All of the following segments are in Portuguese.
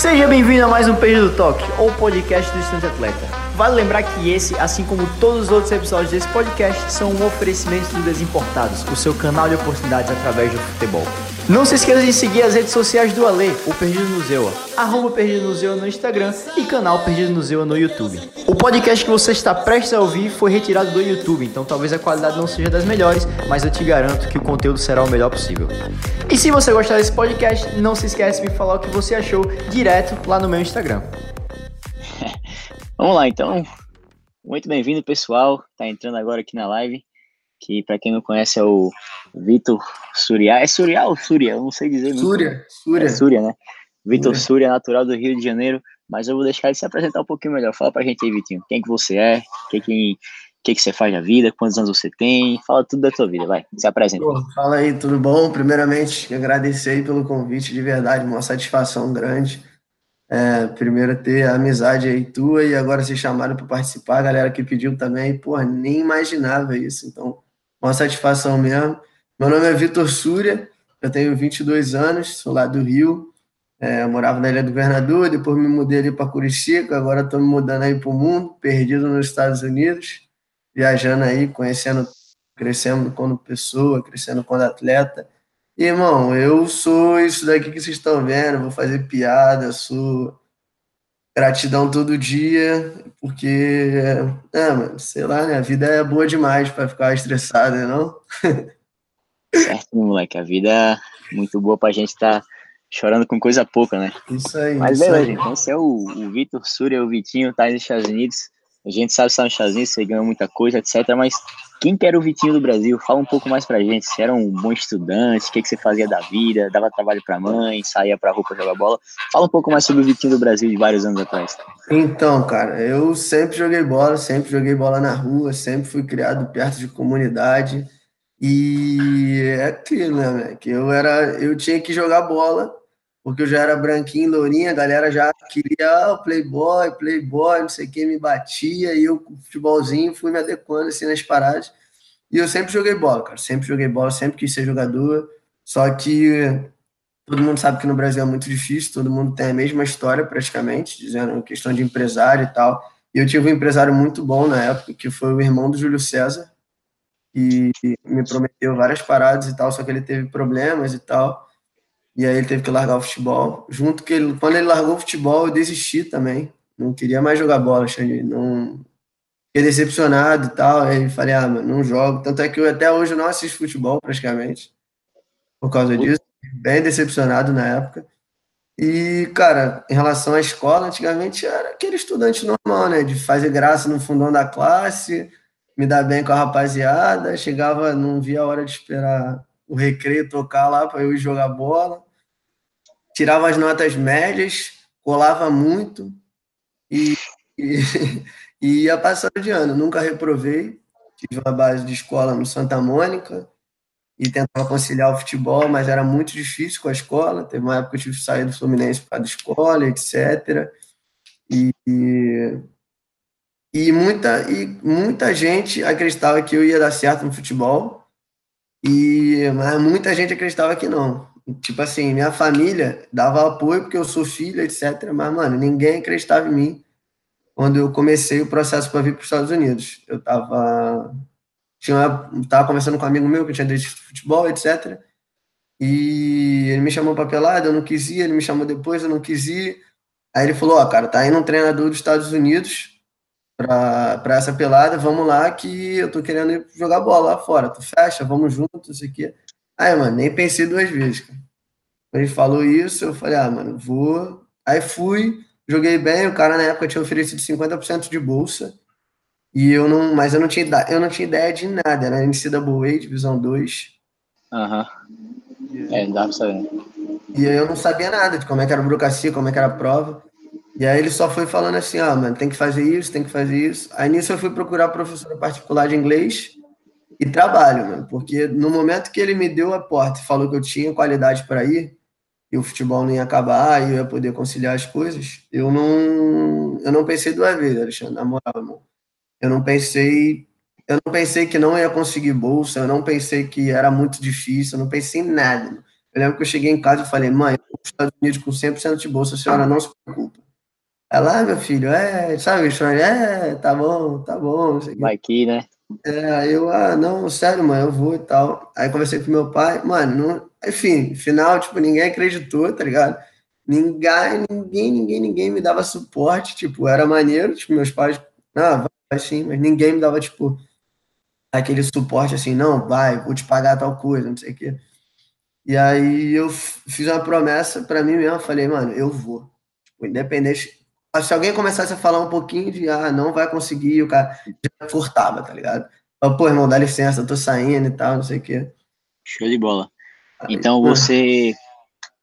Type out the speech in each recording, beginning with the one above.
Seja bem-vindo a mais um Perdido Toque, ou podcast do Estudante Atleta. Vale lembrar que esse, assim como todos os outros episódios desse podcast, são um oferecimento do Desimportados, o seu canal de oportunidades através do futebol. Não se esqueça de seguir as redes sociais do Ale, o Perdido no Zewa, arroba Perdido no Zewa no Instagram e canal Perdido no Zewa no YouTube. O podcast que você está prestes a ouvir foi retirado do YouTube, então talvez a qualidade não seja das melhores, mas eu te garanto que o conteúdo será o melhor possível. E se você gostar desse podcast, não se esqueça de me falar o que você achou direto lá no meu Instagram. Vamos lá, então. Muito bem-vindo, pessoal. Tá entrando agora aqui na live que para quem não conhece é o Vitor Surya. É Surya ou Surya? Eu não sei dizer. Surya, Surya. É Surya, né? Vitor Surya, natural do Rio de Janeiro, mas eu vou deixar ele se apresentar um pouquinho melhor. Fala pra gente aí, Vitinho, quem que você é, o que que, que que você faz na vida, quantos anos você tem, fala tudo da tua vida, vai, se apresenta. Pô, fala aí, tudo bom? Primeiramente, agradecer aí pelo convite, de verdade, uma satisfação grande. É, primeiro ter a amizade aí tua e agora ser chamado para participar, a galera que pediu também, pô, nem imaginava isso, então uma satisfação mesmo. Meu nome é Vitor Súria, eu tenho 22 anos, sou lá do Rio, é, morava na Ilha do Governador, depois me mudei ali para Curicica, agora estou me mudando aí para o mundo, perdido nos Estados Unidos, viajando aí, conhecendo, crescendo como pessoa, crescendo como atleta. E, irmão, eu sou isso daqui que vocês estão vendo, vou fazer piada, sou gratidão todo dia, porque, é, mano, sei lá, né? A vida é boa demais para ficar estressada, não? certo, moleque. A vida é muito boa pra gente estar tá chorando com coisa pouca, né? Isso aí. Mas isso beleza, aí. então esse é o, o Vitor Súria, o Vitinho, tá nos Estados Unidos. A gente sabe que está nos Estados Unidos, você ganhou muita coisa, etc. Mas quem que era o Vitinho do Brasil? Fala um pouco mais pra gente. Você era um bom estudante? O que, que você fazia da vida? Dava trabalho pra mãe? Saía pra rua pra jogar bola? Fala um pouco mais sobre o Vitinho do Brasil de vários anos atrás. Então, cara, eu sempre joguei bola, sempre joguei bola na rua, sempre fui criado perto de comunidade. E é aquilo, né, que eu era, eu tinha que jogar bola porque eu já era branquinho, lourinha, a galera já queria ah, playboy, playboy, não sei quem me batia, e eu com futebolzinho fui me adequando assim nas paradas. E eu sempre joguei bola, cara, sempre joguei bola, sempre quis ser jogador, só que todo mundo sabe que no Brasil é muito difícil, todo mundo tem a mesma história praticamente, dizendo questão de empresário e tal. E eu tive um empresário muito bom na época, que foi o irmão do Júlio César, e me prometeu várias paradas e tal, só que ele teve problemas e tal. E aí ele teve que largar o futebol. Junto que ele, quando ele largou o futebol, eu desisti também. Não queria mais jogar bola, Xande. Não fiquei decepcionado e tal. Aí falei, ah, mano, não jogo. Tanto é que eu até hoje não assisto futebol praticamente. Por causa disso. Bem decepcionado na época. E, cara, em relação à escola, antigamente era aquele estudante normal, né? De fazer graça no fundão da classe, me dar bem com a rapaziada. Chegava, não via a hora de esperar o recreio tocar lá para eu ir jogar bola. Tirava as notas médias, colava muito e, e, e ia passando de ano. Nunca reprovei. Tive uma base de escola no Santa Mônica e tentava conciliar o futebol, mas era muito difícil com a escola. Teve uma época que eu tive que sair do Fluminense causa da escola, etc. E, e, muita, e muita gente acreditava que eu ia dar certo no futebol e mas muita gente acreditava que não. Tipo assim, minha família dava apoio porque eu sou filho, etc. Mas, mano, ninguém acreditava em mim quando eu comecei o processo para vir para os Estados Unidos. Eu tava, tinha, tava conversando com um amigo meu que tinha desde futebol, etc. E ele me chamou para pelada, eu não quis ir, ele me chamou depois, eu não quis ir. Aí ele falou: Ó, oh, cara, tá indo um treinador dos Estados Unidos para essa pelada, vamos lá que eu tô querendo jogar bola lá fora. Tu fecha, vamos juntos, isso aqui. Aí, mano, nem pensei duas vezes, cara. Ele falou isso, eu falei, ah, mano, vou. Aí fui, joguei bem, o cara na época tinha oferecido 50% de bolsa. E eu não, mas eu não tinha, eu não tinha ideia de nada, era NCAA, divisão 2. Aham. Uhum. É, dá pra saber. E eu não sabia nada de como é que era a burocracia, como é que era a prova. E aí ele só foi falando assim, ah, mano, tem que fazer isso, tem que fazer isso. Aí nisso eu fui procurar professora particular de inglês e trabalho, mano, porque no momento que ele me deu a porta e falou que eu tinha qualidade para ir, e o futebol não ia acabar, e eu ia poder conciliar as coisas, eu não, eu não pensei duas vezes, Alexandre, na moral, irmão. Eu não pensei, eu não pensei que não ia conseguir bolsa, eu não pensei que era muito difícil, eu não pensei em nada. Eu lembro que eu cheguei em casa e falei, mãe, eu Estados Unidos com 100% de bolsa, a senhora não se preocupa. Ela, ah, meu filho, é, sabe, é, tá bom, tá bom. Vai aqui, né? É, aí eu, ah, não, sério, mano, eu vou e tal. Aí conversei com meu pai, mano, não, enfim, final, tipo, ninguém acreditou, tá ligado? Ninguém, ninguém, ninguém, ninguém me dava suporte, tipo, era maneiro, tipo, meus pais, ah, vai sim, mas ninguém me dava, tipo, aquele suporte assim, não, vai, vou te pagar tal coisa, não sei o quê. E aí eu fiz uma promessa para mim mesmo, falei, mano, eu vou. Tipo, independente. Se alguém começasse a falar um pouquinho de, ah, não vai conseguir, o cara já cortava, tá ligado? Pô, irmão, dá licença, eu tô saindo e tal, não sei o quê. Show de bola. Então você,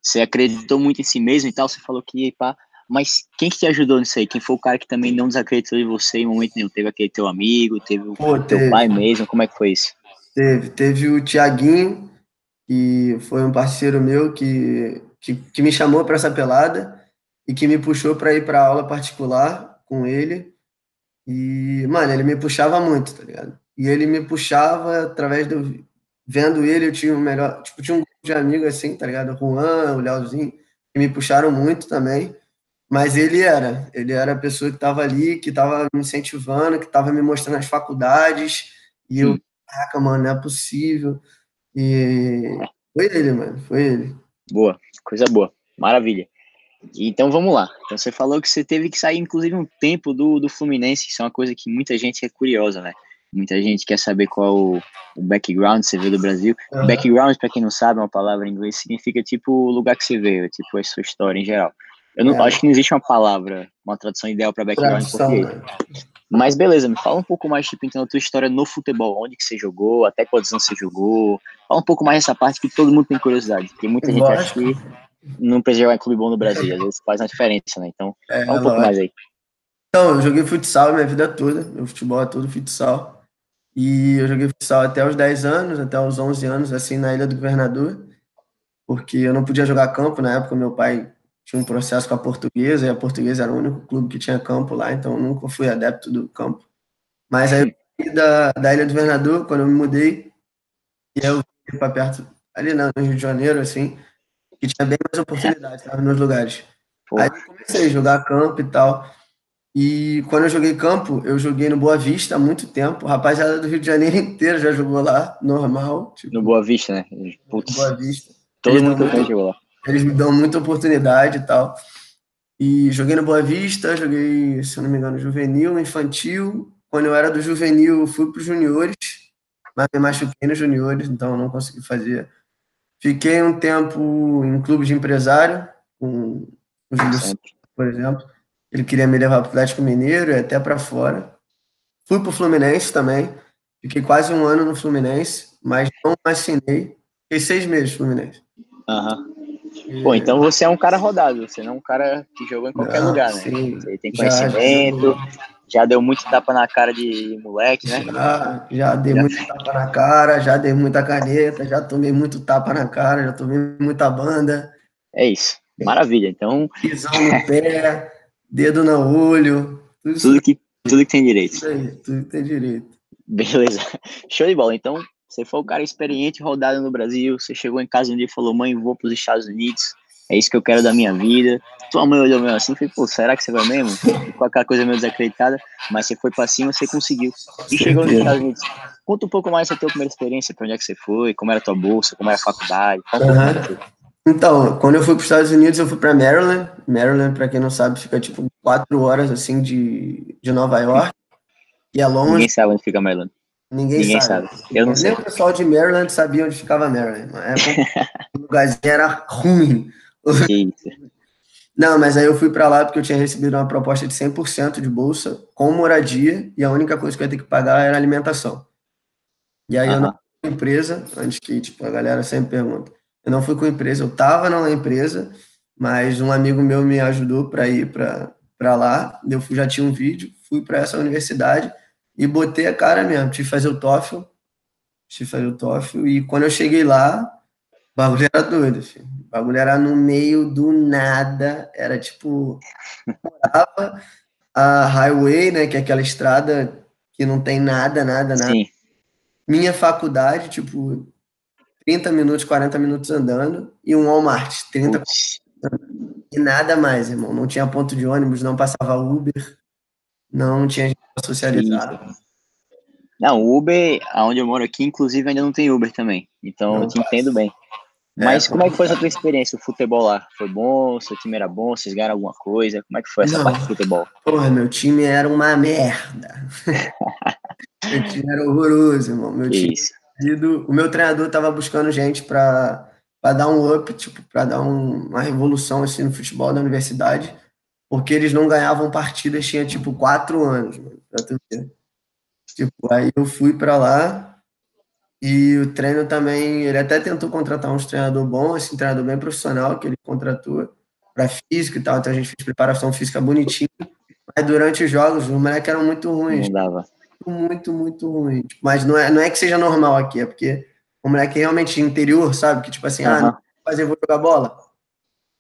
você acreditou muito em si mesmo e tal, você falou que, pá, mas quem que te ajudou nisso aí? Quem foi o cara que também não desacreditou de você em momento nenhum? Teve aquele teu amigo, teve o Pô, teu teve. pai mesmo, como é que foi isso? Teve, teve o Tiaguinho, que foi um parceiro meu que, que, que me chamou para essa pelada e que me puxou para ir para aula particular com ele. E, mano, ele me puxava muito, tá ligado? E ele me puxava através do. Vendo ele, eu tinha um melhor. Tipo, tinha um grupo de amigos assim, tá ligado? O Juan, o Leozinho, que me puxaram muito também. Mas ele era. Ele era a pessoa que estava ali, que estava me incentivando, que estava me mostrando as faculdades. E eu, caraca, mano, não é possível. E foi ele, mano, foi ele. Boa, coisa boa, maravilha. Então vamos lá. Então você falou que você teve que sair, inclusive, um tempo do, do Fluminense, isso é uma coisa que muita gente é curiosa, né? Muita gente quer saber qual o, o background que você veio do Brasil. Uhum. Background, para quem não sabe, é uma palavra em inglês, significa tipo o lugar que você veio, tipo a sua história em geral. Eu não é. acho que não existe uma palavra, uma tradução ideal para background tradução, em português. Né? Mas beleza, me fala um pouco mais, tipo, então, a tua história no futebol, onde que você jogou, até quantos anos você jogou. Fala um pouco mais dessa parte que todo mundo tem curiosidade, porque muita gente acha que não precisa jogar em clube bom no Brasil, às vezes faz uma diferença, né? Então, é, um pouco mais aí. Então, eu joguei futsal minha vida toda, meu futebol é todo futsal. E eu joguei futsal até os 10 anos, até os 11 anos, assim, na Ilha do Governador, porque eu não podia jogar campo na época, meu pai tinha um processo com a portuguesa, e a portuguesa era o único clube que tinha campo lá, então eu nunca fui adepto do campo. Mas aí da, da Ilha do Governador, quando eu me mudei, e eu fui para perto, ali no Rio de Janeiro, assim, que tinha bem mais oportunidades sabe, nos lugares. Pô. Aí eu comecei a jogar campo e tal. E quando eu joguei campo, eu joguei no Boa Vista há muito tempo. O rapaziada do Rio de Janeiro inteiro já jogou lá, normal. Tipo, no Boa Vista, né? Putz. Boa Vista. Todo mundo jogou lá. Eles me dão muita oportunidade e tal. E joguei no Boa Vista, joguei, se eu não me engano, juvenil, infantil. Quando eu era do juvenil, fui para os juniores, mas me machuquei nos juniores, então não consegui fazer. Fiquei um tempo em clube de empresário, com o Júlio, por exemplo. Ele queria me levar para o Atlético Mineiro e até para fora. Fui para o Fluminense também. Fiquei quase um ano no Fluminense, mas não assinei. Fiquei seis meses no Fluminense. Aham. Pô, então você é um cara rodado, você não é um cara que jogou em qualquer lugar, né? Sim. Você tem conhecimento, já, já, deu muito tapa na cara de moleque, né? Já, já dei já. muito tapa na cara, já dei muita caneta, já tomei muito tapa na cara, já tomei muita banda. É isso, maravilha. Então. Pisão no pé, dedo no olho. Tudo, tudo que, tudo que tem direito. Isso aí, tudo que tem direito. Beleza. Show de bola. Então, você foi o cara experiente, rodado no Brasil. Você chegou em casa um dia e falou: Mãe, vou para os Estados Unidos. É isso que eu quero da minha vida. Tua mãe olhou mesmo assim e falou: Pô, será que você vai mesmo? Com aquela coisa meio desacreditada. Mas você foi para cima, você conseguiu. E chegou nos Estados Unidos. Conta um pouco mais da tua primeira experiência, para onde é que você foi, como era a tua bolsa, como era a faculdade. Uhum. Então, quando eu fui para os Estados Unidos, eu fui para Maryland. Maryland, para quem não sabe, fica tipo quatro horas assim de, de Nova York. E é longe. Ninguém sabe onde fica Maryland. Ninguém, Ninguém sabe. sabe. Eu não Nem sei. o pessoal de Maryland sabia onde ficava Maryland. o lugarzinho era ruim. Não, mas aí eu fui para lá porque eu tinha recebido uma proposta de 100% de bolsa com moradia e a única coisa que eu ia ter que pagar era alimentação. E aí eu não fui com empresa, antes que tipo, a galera sempre pergunta. Eu não fui com empresa, eu estava na empresa, mas um amigo meu me ajudou para ir para lá. Eu já tinha um vídeo, fui para essa universidade e botei a cara mesmo. Tive que fazer o TOEFL, tive que fazer o TOEFL, e quando eu cheguei lá, o bagulho era doido, filho. O bagulho era no meio do nada, era tipo, morava a highway, né, que é aquela estrada que não tem nada, nada, nada. Sim. Minha faculdade, tipo, 30 minutos, 40 minutos andando, e um Walmart, 30 minutos E nada mais, irmão. Não tinha ponto de ônibus, não passava Uber, não tinha gente pra socializar. Não, Uber, aonde eu moro aqui, inclusive, ainda não tem Uber também. Então Não eu te faz. entendo bem. É, Mas como é que foi essa tua experiência? O futebol lá? Foi bom? Seu time era bom? Vocês ganharam alguma coisa? Como é que foi essa Não. parte de futebol? Porra, meu time era uma merda. meu time era horroroso, irmão. Meu time o meu treinador tava buscando gente para dar um up, tipo, para dar um- uma revolução assim no futebol da universidade, porque eles não ganhavam partidas, tinha tipo quatro anos, mano, pra tu ver. Tipo, aí eu fui para lá e o treino também, ele até tentou contratar uns treinador bom, assim, um treinador bem profissional que ele contratou para físico e tal, então a gente fez preparação física bonitinho, mas durante os jogos os moleques eram muito ruins, Não dava. muito, muito ruim. Tipo, mas não é, não é que seja normal aqui, é porque o moleque é realmente interior, sabe? Que tipo assim, ah, não fazer, vou jogar bola.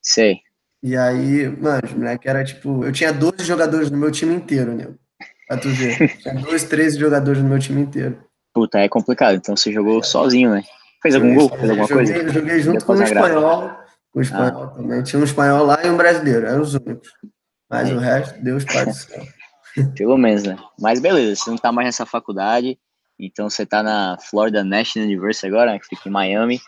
Sei. E aí, mano, os moleque era tipo. Eu tinha 12 jogadores no meu time inteiro, né? Pra tu ver. Tinha 12, 13 jogadores no meu time inteiro. Puta, é complicado. Então você jogou sozinho, né? Fez algum gol? Fez alguma joguei, coisa? Joguei junto com um espanhol. Com o espanhol também. Tinha um espanhol lá e um brasileiro, eram os únicos. Mas Aí. o resto, Deus Pai do céu. Pelo menos, né? Mas beleza, você não tá mais nessa faculdade, então você tá na Florida National University agora, né, que fica em Miami.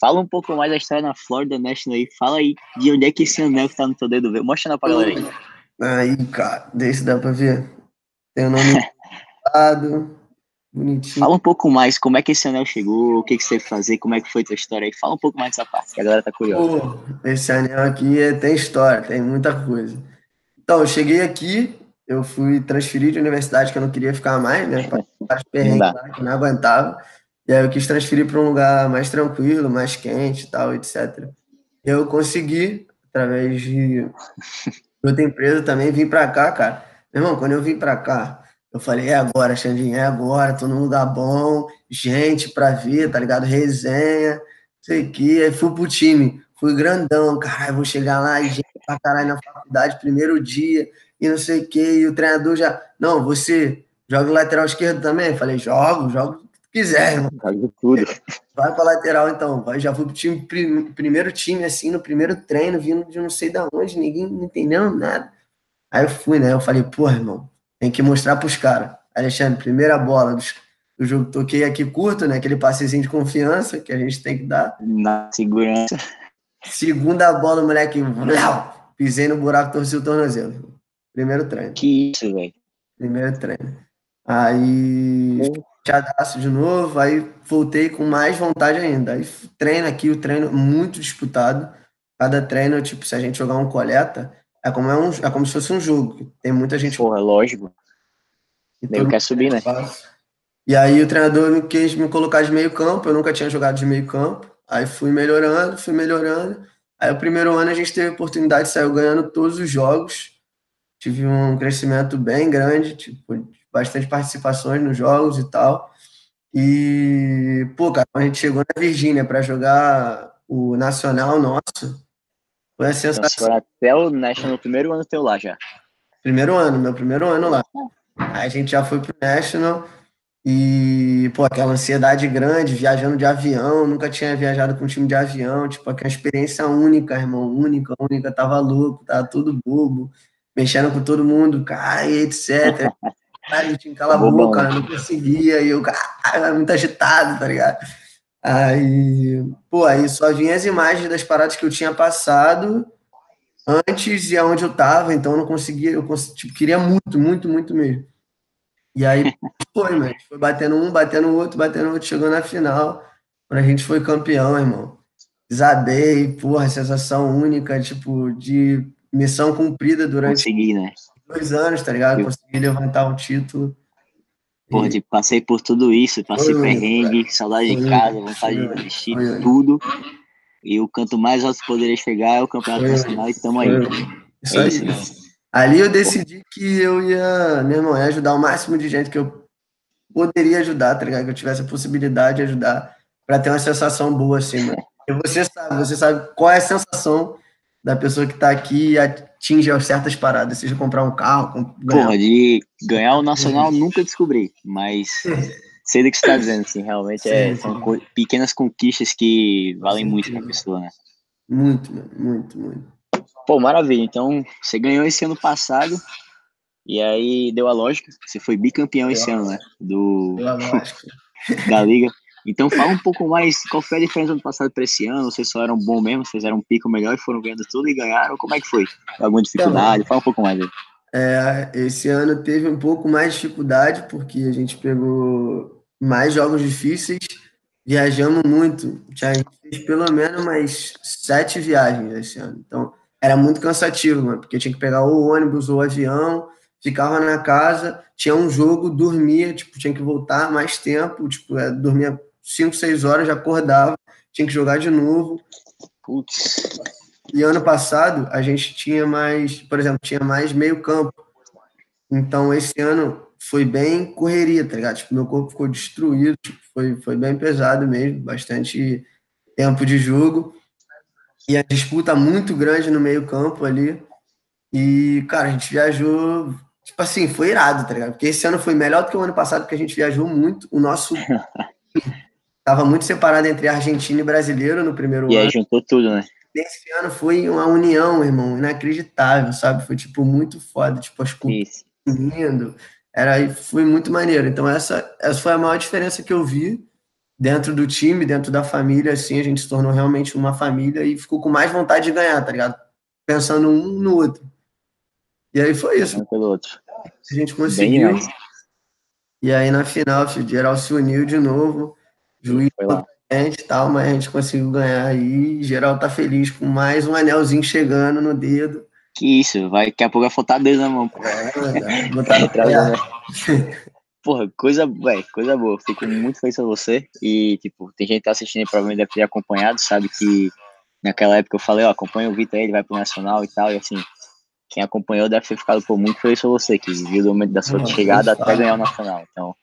Fala um pouco mais da história na Florida National aí. Fala aí de onde é que esse anel que tá no teu dedo veio. Mostra na pra galera aí. Aí, cara, desse dá pra ver. Tem o nome lado, bonitinho. Fala um pouco mais como é que esse anel chegou, o que, que você fazer, como é que foi tua história aí. Fala um pouco mais dessa parte, que a galera tá curiosa. Pô, esse anel aqui é- tem história, tem muita coisa. Então, eu cheguei aqui, eu fui transferido de universidade que eu não queria ficar mais, né? Vários perrengues lá que não aguentava. E aí eu quis transferir para um lugar mais tranquilo, mais quente e tal, etc. Eu consegui, através de outra empresa também, vim para cá, cara. Meu irmão, quando eu vim para cá, eu falei, é agora, Xandinho, é agora, tô num lugar bom, gente pra ver, tá ligado? Resenha, sei o que. Aí fui pro time, fui grandão, caralho, vou chegar lá gente pra caralho na faculdade, primeiro dia, e não sei o que. E o treinador já, não, você joga lateral esquerdo também? Eu falei, jogo, jogo o que tu quiser, irmão. Joga tudo. Vai pra lateral então. Vai, já fui pro time, prim- primeiro time, assim, no primeiro treino, vindo de não sei da onde, ninguém não entendendo nada. Aí eu fui, né? Eu falei, porra, irmão, tem que mostrar pros caras. Alexandre, primeira bola do, do jogo, toquei aqui curto, né? Aquele passezinho de confiança que a gente tem que dar. Na segurança. Segunda bola, moleque, vlau, pisei no buraco, torci o tornozelo. Primeiro treino. Que isso, velho. Primeiro treino. Aí, chateadaço de novo, aí voltei com mais vontade ainda. Aí treino aqui, o treino muito disputado. Cada treino, tipo, se a gente jogar um coleta, é como, é um, é como se fosse um jogo. Tem muita gente Porra, lógico. e Nego todo quer subir, né? E aí o treinador me quis me colocar de meio campo, eu nunca tinha jogado de meio campo. Aí fui melhorando, fui melhorando. Aí o primeiro ano a gente teve a oportunidade, saiu ganhando todos os jogos. Tive um crescimento bem grande, tipo, bastante participações nos jogos e tal. E, pô, cara, a gente chegou na Virgínia para jogar o Nacional nosso, foi a sensação. até o National no primeiro ano teu lá já. Primeiro ano, meu primeiro ano lá. Aí a gente já foi pro National e, pô, aquela ansiedade grande, viajando de avião, nunca tinha viajado com um time de avião, tipo, aquela experiência única, irmão, única, única, tava louco, tava tudo bobo, mexendo com todo mundo, cara, etc. Cara, a gente cala a Bobão, boca, não conseguia, e eu, cara, era muito agitado, tá ligado? Aí, pô, aí só vinha as imagens das paradas que eu tinha passado antes e aonde eu tava, então eu não conseguia, eu cons- tipo, queria muito, muito, muito mesmo. E aí foi, mas foi batendo um, batendo outro, batendo o outro, chegou na final, quando a gente foi campeão, irmão. Desabei, porra, sensação única, tipo, de missão cumprida durante Consegui, né? dois anos, tá ligado? Consegui levantar o título. Porra, de, passei por tudo isso, passei Foi, perrengue, saudade de casa, vontade foi, de desistir, tudo. E o canto mais alto que poderia chegar é o Campeonato. Nacional e tamo aí. Foi. Isso É aí. isso? Ali eu decidi que eu ia, meu irmão, ia ajudar o máximo de gente que eu poderia ajudar, tá ligado? Que eu tivesse a possibilidade de ajudar para ter uma sensação boa assim, mano. E você sabe, você sabe qual é a sensação da pessoa que tá aqui e atinge certas paradas, seja comprar um carro, com- ganhar Porra, de ganhar o Nacional nunca descobri, mas sei do que você tá dizendo, assim, realmente é, Sim, são sim. pequenas conquistas que valem Sim, muito sim. pra pessoa, né? muito, muito, muito. Pô, maravilha. Então, você ganhou esse ano passado. E aí deu a lógica. Você foi bicampeão esse ano, né? Do, da Liga. Então fala um pouco mais, qual foi a diferença do ano passado para esse ano? Vocês só eram bom mesmo, vocês eram um pico melhor e foram ganhando tudo e ganharam? Como é que foi? Alguma dificuldade? Fala um pouco mais aí. É, esse ano teve um pouco mais de dificuldade, porque a gente pegou mais jogos difíceis, viajamos muito. Já fez pelo menos mais sete viagens esse ano. Então, era muito cansativo, mano, porque tinha que pegar o ônibus ou o avião, ficava na casa, tinha um jogo, dormia, tipo, tinha que voltar mais tempo, tipo, é, dormia 5, 6 horas, já acordava, tinha que jogar de novo. Putz. E ano passado a gente tinha mais, por exemplo, tinha mais meio campo. Então esse ano foi bem correria, tá ligado? Tipo, meu corpo ficou destruído, tipo, foi, foi bem pesado mesmo, bastante tempo de jogo. E a disputa muito grande no meio campo ali. E, cara, a gente viajou, tipo assim, foi irado, tá ligado? Porque esse ano foi melhor do que o ano passado, porque a gente viajou muito. O nosso Tava muito separado entre argentino e brasileiro no primeiro e ano. E aí juntou tudo, né? Esse ano foi uma união, irmão, inacreditável, sabe? Foi, tipo, muito foda. Tipo, as culturas lindo. Era, foi muito maneiro. Então, essa, essa foi a maior diferença que eu vi dentro do time, dentro da família, assim, a gente se tornou realmente uma família e ficou com mais vontade de ganhar, tá ligado? Pensando um no outro. E aí foi isso. Um pelo outro. A gente conseguiu. E aí, na final, o geral se uniu de novo juiz e tal, mas a gente conseguiu ganhar aí. Geral tá feliz com mais um anelzinho chegando no dedo. Que isso, vai, daqui a pouco vai faltar dedo na mão. Pô. É, botar no né? Porra, coisa, véio, coisa boa. Fico muito feliz com você. E, tipo, tem gente que tá assistindo aí, provavelmente deve ter acompanhado, sabe que naquela época eu falei, ó, acompanha o Vitor aí, ele vai pro Nacional e tal, e assim, quem acompanhou deve ter ficado pô, muito feliz com você, que viu do momento da sua chegada até ganhar o Nacional. Então,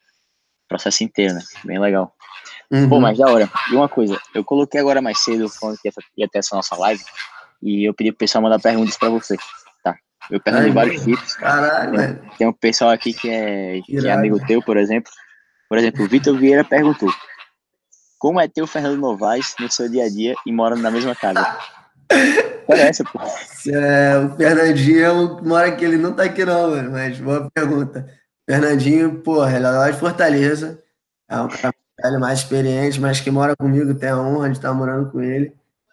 processo inteiro, né? Bem legal. Uhum. Pô, mas da hora. E uma coisa, eu coloquei agora mais cedo, falando que ia ter essa nossa live, e eu pedi pro pessoal mandar perguntas pra você, tá? Eu perguntei vários tipos. Caralho, tem, tem um pessoal aqui que é, que é amigo teu, por exemplo. Por exemplo, o Vitor Vieira perguntou: Como é ter o Fernando Novaes no seu dia a dia e morando na mesma casa? Olha essa, pô. É, o Fernandinho mora aqui, ele não tá aqui não, mano, mas boa pergunta. Fernandinho, porra, ele é lá de Fortaleza, é um cara velho, mais experiente, mas que mora comigo, tem a honra de estar morando com ele.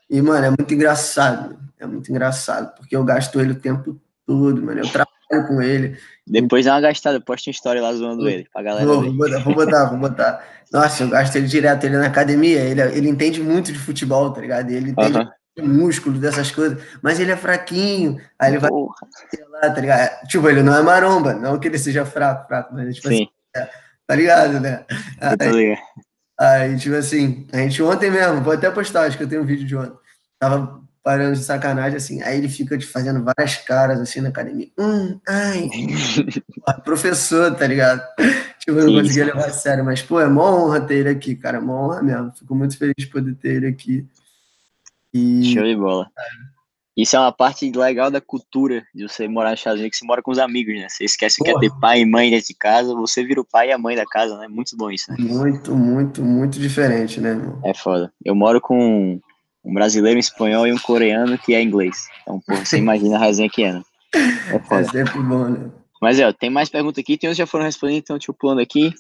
E, mano, é muito engraçado. É muito engraçado, porque eu gasto ele o tempo todo, mano. Eu trabalho com ele. Depois dá uma gastada, posta uma história lá zoando ele, pra galera. Vou, vou, botar, vou botar, vou botar. Nossa, eu gasto ele direto, ele na academia. Ele, ele entende muito de futebol, tá ligado? Ele entende uh -huh. músculo, dessas coisas, mas ele é fraquinho. Aí ele vai lá, tá ligado? Tipo, ele não é maromba, não que ele seja fraco, fraco, mas tipo Sim. assim. É, Tá ligado, né? Aí, aí, tipo assim, a gente ontem mesmo, vou até postar, acho que eu tenho um vídeo de ontem. Tava parando de sacanagem, assim, aí ele fica te fazendo várias caras, assim, na academia. Hum, ai. professor, tá ligado? Tipo, eu não conseguia levar a sério, mas, pô, é uma honra ter ele aqui, cara, é uma honra mesmo. Fico muito feliz de poder ter ele aqui. E... Show de bola. Isso é uma parte legal da cultura de você morar nos Estados Unidos, que você mora com os amigos, né? Você esquece Porra. que é ter pai e mãe dentro de casa, você vira o pai e a mãe da casa, né? Muito bom isso, né? Muito, muito, muito diferente, né, irmão? É foda. Eu moro com um brasileiro, um espanhol e um coreano que é inglês. Então, porra, você imagina a resenha que é, né? É foda. É sempre bom, né? Mas, é, tem mais perguntas aqui, tem uns que já foram respondidos, então, tipo, pulando aqui.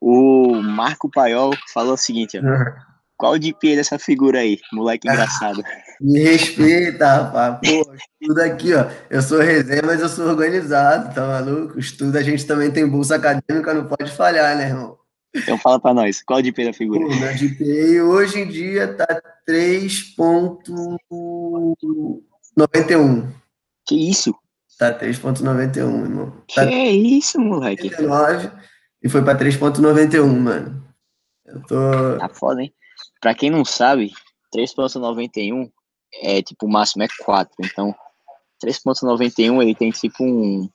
O Marco Paiol falou o seguinte, ó. Qual o DP dessa figura aí? Moleque engraçado. Me respeita, rapaz. Pô, estudo aqui, ó. Eu sou resenha, mas eu sou organizado, tá maluco? Estudo, a gente também tem bolsa acadêmica, não pode falhar, né, irmão? Então fala pra nós, qual o DP da figura? Pô, meu hoje em dia tá 3.91. Que isso? Tá 3.91, irmão. Tá que isso, moleque? 39 e foi pra 3.91, mano. Eu tô... Tá foda, hein? Pra quem não sabe, 3.91 é tipo o máximo é 4. Então, 3.91 ele tem tipo um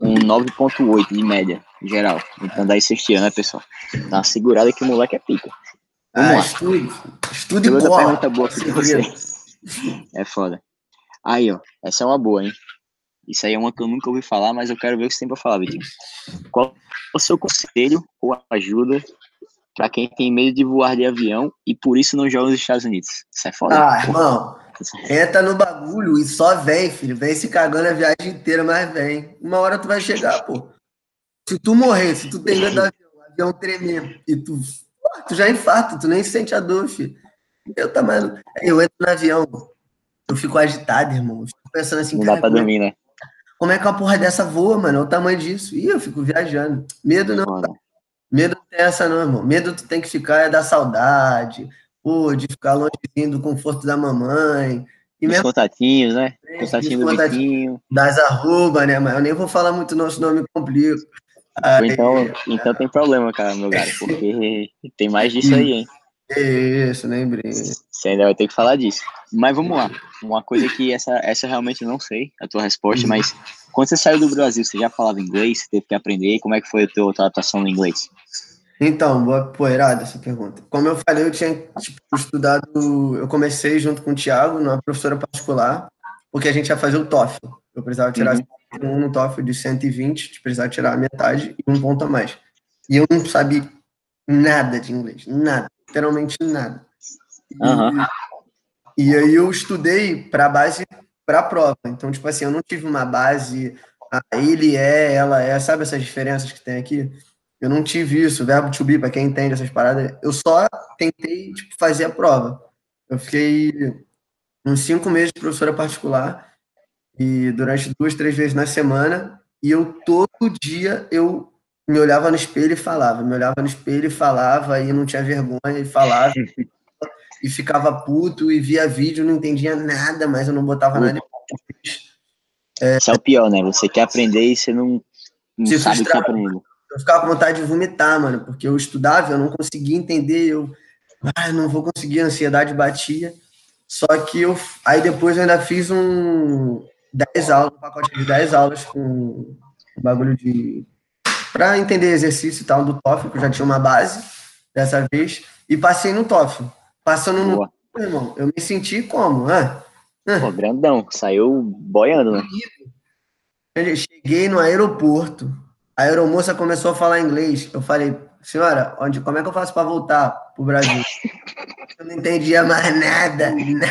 um 9.8 de média geral. Então daí vocês né, pessoal? Dá uma segurada que o moleque é pica. Vamos ah, lá. estude. Estude outra pergunta boa aqui você. É foda. Aí, ó, essa é uma boa, hein? Isso aí é uma que eu nunca ouvi falar, mas eu quero ver o que você tem pra falar, Vitinho. Qual o seu conselho ou ajuda para quem tem medo de voar de avião e por isso não joga nos Estados Unidos. Isso é foda. Ah, irmão, Entra no bagulho e só vem, filho. Vem se cagando a viagem inteira, mas vem. Uma hora tu vai chegar, pô. Se tu morrer, se tu tem medo do avião, o avião tremer e tu. Pô, tu já infarta, tu nem sente a dor, filho. Eu também. Eu entro no avião, eu fico agitado, irmão. Eu fico pensando assim, Não dá pra é- dormir, né? Como é que uma porra dessa voa, mano? É o tamanho disso. Ih, eu fico viajando. Medo não, Mano, Medo não tem essa, não, irmão. Medo tu tem que ficar é da saudade, pô, de ficar longezinho do conforto da mamãe. E Os mesmo contatinhos, né? Os Contatinho do das arroba, né? Mas eu nem vou falar muito nosso nome complico. Aí, Então, então tem problema, cara, meu cara, porque tem mais disso aí, hein? Isso, brinca. Você ainda vai ter que falar disso. Mas vamos lá. Uma coisa que essa, essa eu realmente não sei, a tua resposta, mas quando você saiu do Brasil, você já falava inglês? Você teve que aprender? Como é que foi a tua, tua adaptação no inglês? Então, boa poeirada essa pergunta. Como eu falei, eu tinha tipo, estudado, eu comecei junto com o Thiago, numa professora particular, porque a gente ia fazer o TOEFL. Eu precisava tirar um no TOEFL de 120, precisava tirar a metade e um ponto a mais. E eu não sabia nada de inglês, nada, literalmente nada. E, Aham. e aí eu estudei para base para a prova. Então, tipo assim, eu não tive uma base, ah, ele é, ela é, sabe essas diferenças que tem aqui? Eu não tive isso, verbo to be, para quem entende essas paradas. Eu só tentei tipo, fazer a prova. Eu fiquei uns cinco meses de professora particular e durante duas, três vezes na semana. E eu todo dia eu me olhava no espelho e falava, me olhava no espelho e falava e não tinha vergonha e falava e ficava puto e via vídeo, não entendia nada, mas eu não botava nada. Isso é o pior, né? Você quer aprender e você não, não Se sabe o que aprendendo. Eu ficava com vontade de vomitar, mano, porque eu estudava, eu não conseguia entender, eu, ah, não vou conseguir, a ansiedade batia. Só que eu, aí depois eu ainda fiz um 10 aulas, um pacote de 10 aulas com um bagulho de para entender exercício e tal do TOEFL, que eu já tinha uma base dessa vez, e passei no TOEFL. Passando no Boa. meu irmão, eu me senti como, ah, Pô, grandão. Saiu boiando, né? Eu cheguei no aeroporto, a aeromoça começou a falar inglês. Eu falei, senhora, onde, como é que eu faço para voltar pro Brasil? Eu não entendia mais nada, nada.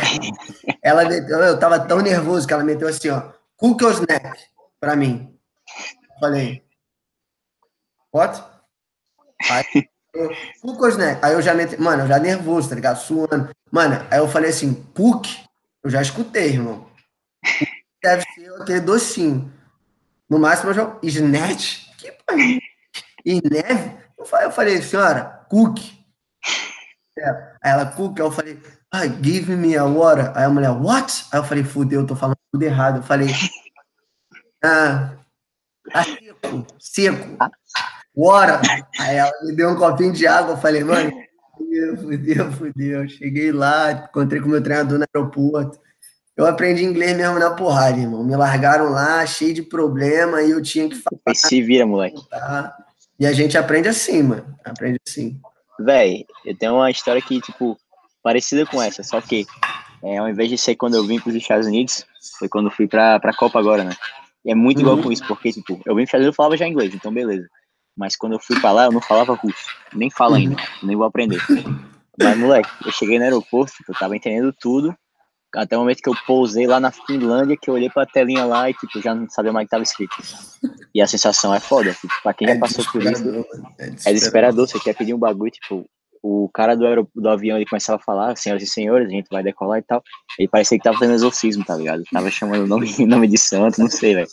Ela meteu, eu tava tão nervoso que ela meteu assim, ó, cook or snack para mim. Eu falei, what? Aí, eu, or snack? Aí eu já mano, eu já nervoso, tá ligado? Suando. Mano, aí eu falei assim, cook? Eu já escutei, irmão. Deve ser aquele docinho. No máximo eu já. Snatch? Que porra? E neve? Eu falei, eu falei, senhora, cook. É. Aí ela, cook, aí eu falei, ah, give me a water. Aí a mulher, what? Aí eu falei, fudeu, eu tô falando tudo errado. Eu falei, ah, ah seco, seco, water. Aí ela me deu um copinho de água. Eu falei, mano, fudeu, fudeu, fudeu. Cheguei lá, encontrei com o meu treinador no aeroporto. Eu aprendi inglês mesmo na porrada, irmão. Me largaram lá, cheio de problema, e eu tinha que Aí se vira, moleque. falar. E a gente aprende assim, mano. Aprende assim. Véi, eu tenho uma história que, tipo, parecida com essa, só que é, ao invés de ser quando eu vim para os Estados Unidos, foi quando eu fui pra, pra Copa agora, né? E é muito igual Uhum. com isso, porque, tipo, eu vim fazer, eu falava já inglês, então beleza. Mas quando eu fui pra lá, eu não falava russo. Nem falo ainda, nem vou aprender. Mas, moleque, eu cheguei no aeroporto, eu tava entendendo tudo, até o momento que eu pousei lá na Finlândia, que eu olhei pra telinha lá e, tipo, já não sabia mais o que tava escrito. E a sensação é foda, tipo, pra quem já passou por isso, desesperador, mano. É é desesperador, você quer pedir um bagulho, tipo, o cara do, do avião, ele começava a falar, senhoras e senhores, a gente vai decolar e tal, ele parecia que tava fazendo exorcismo, tá ligado? Tava chamando o nome, nome de santo, não sei, velho.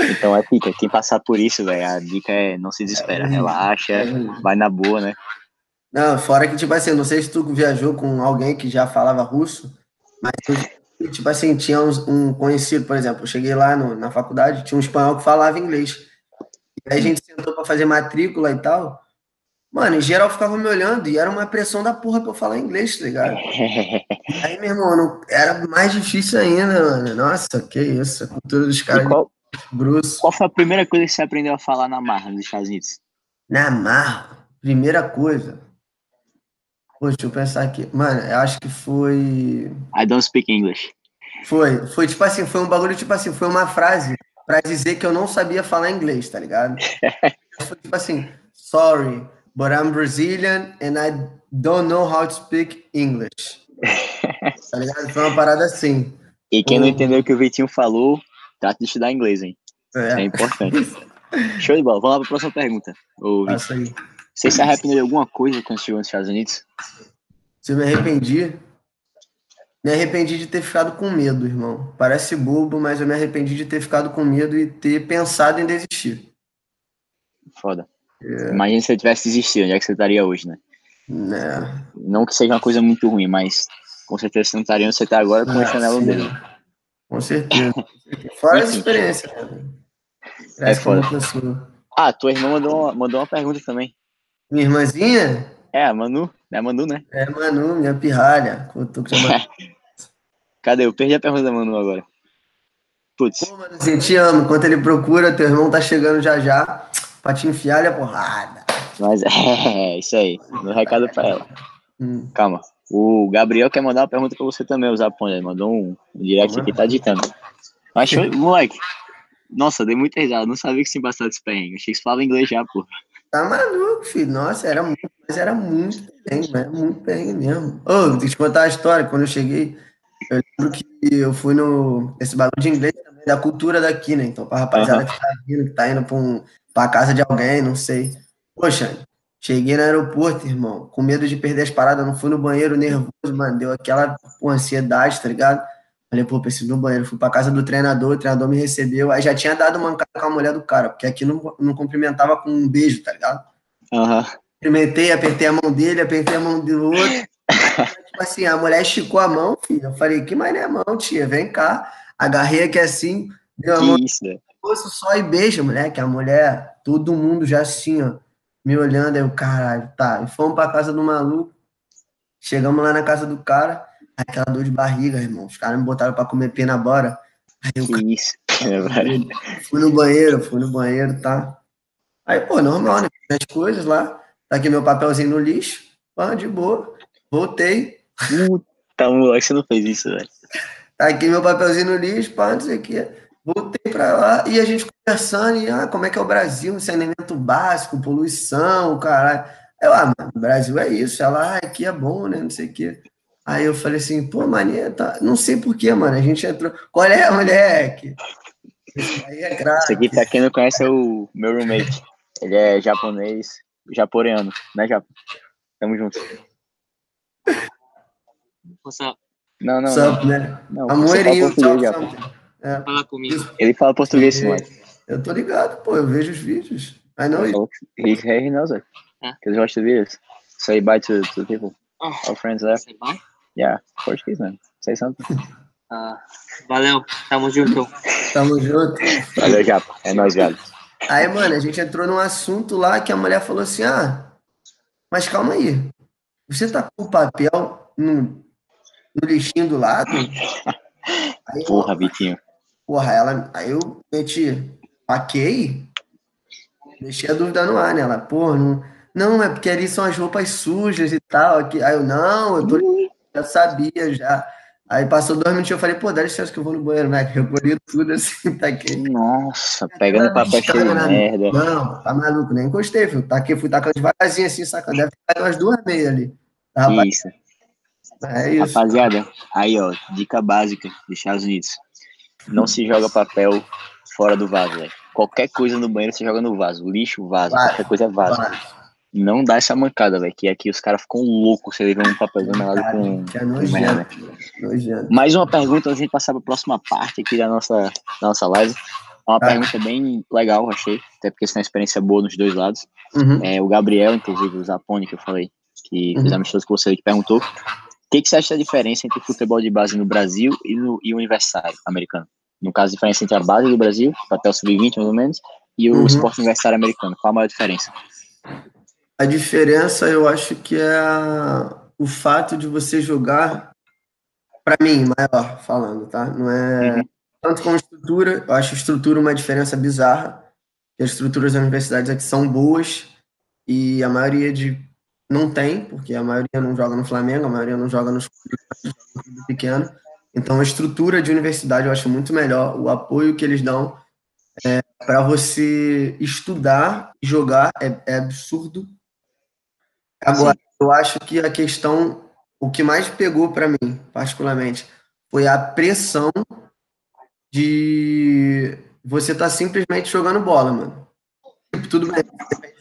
Então é pica, quem passar por isso, velho, a dica é não se desespera, relaxa, vai na boa, né? Não, fora que, tipo assim, não sei se tu viajou com alguém que já falava russo, mas, tipo assim, tinha uns- um conhecido, por exemplo, eu cheguei lá no- na faculdade, tinha um espanhol que falava inglês. E aí a gente sentou pra fazer matrícula e tal. Mano, em geral ficava me olhando e era uma pressão da porra pra eu falar inglês, tá ligado? Aí, meu irmão, não- era mais difícil ainda, mano. Nossa, que isso, a cultura dos E caras qual, grosso. qual foi a primeira coisa que você aprendeu a falar na marra nos Estados Unidos? Na marra, primeira coisa. Poxa, deixa eu pensar aqui. Mano, eu acho que foi. I don't speak English. Foi, foi tipo assim, foi um bagulho, tipo assim, foi uma frase pra dizer que eu não sabia falar inglês, tá ligado? Foi tipo assim, sorry, but I'm Brazilian and I don't know how to speak English. Tá ligado? Foi uma parada assim. E quem não entendeu o que o Vitinho falou, trata de estudar inglês, hein? É, é importante. Show de bola. Vamos lá para a próxima pergunta. Ô, Passa aí. Você se arrependeu de alguma coisa quando chegou nos Estados Unidos? Se eu me arrependi, me arrependi de ter ficado com medo, irmão. Parece bobo, mas eu me arrependi de ter ficado com medo e ter pensado em desistir. Foda. É. Imagina se eu tivesse desistido, onde é que você estaria hoje, né? É. Não que seja uma coisa muito ruim, mas com certeza você não estaria onde você está agora com ah, a chanela dele. Com certeza. Fora as experiências, cara. É foda. Ah, tua irmã mandou uma, mandou uma pergunta também. Minha irmãzinha? É, a Manu. É a Manu, né? É, Manu, minha pirralha. Cadê? Eu perdi a pergunta da Manu agora. Putz. Pô, Manuzinho, te amo. Enquanto ele procura, teu irmão tá chegando já já pra te enfiar a porrada. Mas é, isso aí. Meu recado pra ela. Hum. Calma. O Gabriel quer mandar uma pergunta pra você também, o Zapone. Ele mandou um, um direct aqui, tá ditando. Mas, show, moleque. Nossa, dei muita risada. Não sabia que se passava desse perrengue. Achei que você falava inglês já, pô. Tá maluco, filho. Nossa, era muito, mas era muito perrengue, era muito perrengue mesmo. Ô, oh, deixa eu te contar a história. Quando eu cheguei, eu lembro que eu fui no. Esse bagulho de inglês também, da cultura daqui, né? Então, pra rapaziada uhum. que tá vindo, que tá indo pra, um, pra casa de alguém, não sei. Poxa, cheguei no aeroporto, irmão, com medo de perder as paradas, não fui no banheiro nervoso, mano. Deu aquela pô, ansiedade, tá ligado? Falei, pô, preciso no banheiro. Fui pra casa do treinador, o treinador me recebeu. Aí já tinha dado uma com a mulher do cara, porque aqui não, não cumprimentava com um beijo, tá ligado? Uhum. Cumprimentei, apertei a mão dele, apertei a mão do outro. tipo assim, a mulher esticou a mão, filho. Eu falei, que mais é mão, tia? Vem cá. Agarrei aqui assim, deu a que mão. Isso, Poço só e beijo, moleque. A mulher, todo mundo já assim, ó, me olhando. O caralho, tá. E fomos pra casa do maluco. Chegamos lá na casa do cara. Aquela dor de barriga, irmão. Os caras me botaram pra comer pena bora. Aí eu, que isso? É, fui no banheiro, fui no banheiro, tá? Aí, pô, normal, né? As coisas lá. Tá aqui meu papelzinho no lixo. Pá, de boa. Voltei. Puta, moleque, você não fez isso, velho. Tá aqui meu papelzinho no lixo, pá, não sei o quê. Voltei pra lá e a gente conversando, e ah, como é que é o Brasil, saneamento básico, poluição, caralho. Eu, ah, mano, o Brasil é isso. Ela, ah, aqui é bom, né? Não sei o quê. Aí eu falei assim, pô, mania, tá... não sei porquê, mano. A gente entrou. Qual é, moleque? Isso aí é grave. Isso aqui, pra quem não conhece, é o meu roommate. Ele é japonês, japoreano, né, Japo? Tamo junto. Não, não. Sup, né? Não, Amorinho, é. Fala comigo. Ele fala português, sim, Eu tô ligado, pô, eu vejo os vídeos. I know it. He, he knows it. Because he watched the videos. Say bye to, to the people. Oh, Our friends there. Say bye? Yeah, Portuguese, man. Say something. Ah, valeu, tamo junto. Tamo junto. Valeu, Japa. É nóis, galera. Aí, mano, a gente entrou num assunto lá que a mulher falou assim: ah, mas calma aí. Você tá com o papel no, no lixinho do lado? Aí, porra, Vitinho. Porra, ela. Aí eu meti, paquei, deixei a dúvida no ar, né? Ela, porra, não não, é porque ali são as roupas sujas e tal. Aqui. Aí eu, não, eu tô, já sabia já. Aí passou dois minutos eu falei, pô, dá licença que eu vou no banheiro, né? Eu colhi tudo assim, tá aqui. Nossa, pegando papel cheio de merda. Não, tá maluco, nem encostei, filho. Tá aqui, fui tacando devagarzinho assim, sacando. Deve ter umas duas meias ali. Tá, isso. É isso. Rapaziada, aí ó, dica básica dos Estados Unidos. Não se joga papel fora do vaso, velho. Qualquer coisa no banheiro você joga no vaso. Lixo, vaso. Vai, qualquer coisa é vaso. Vai não dá essa mancada, velho. Que aqui os caras ficam loucos se ele vê um papelzinho melado com. É nojento, Mais uma pergunta antes de passar para a próxima parte aqui da nossa, da nossa live. É uma ah. pergunta bem legal, achei. Até porque isso é uma experiência boa nos dois lados. Uhum. É, o Gabriel, inclusive, o Zapone, que eu falei, que uhum. fizemos todos com você, que perguntou. O que, que você acha da diferença entre o futebol de base no Brasil e, no, e o universitário americano? No caso, a diferença entre a base do Brasil, até o sub-20 mais ou menos, e o uhum. esporte universitário americano. Qual a maior diferença? A diferença, eu acho que é o fato de você jogar, para mim, maior falando, tá? Não é uhum. tanto como estrutura, eu acho estrutura uma diferença bizarra, as estruturas das universidades aqui são boas e a maioria de não tem, porque a maioria não joga no Flamengo, a maioria não joga nos clubes pequeno. Então, a estrutura de universidade eu acho muito melhor, o apoio que eles dão é, para você estudar e jogar é, é absurdo Agora, Sim. eu acho que a questão o que mais pegou para mim, particularmente, foi a pressão de você tá simplesmente jogando bola, mano. Tipo, tudo bem,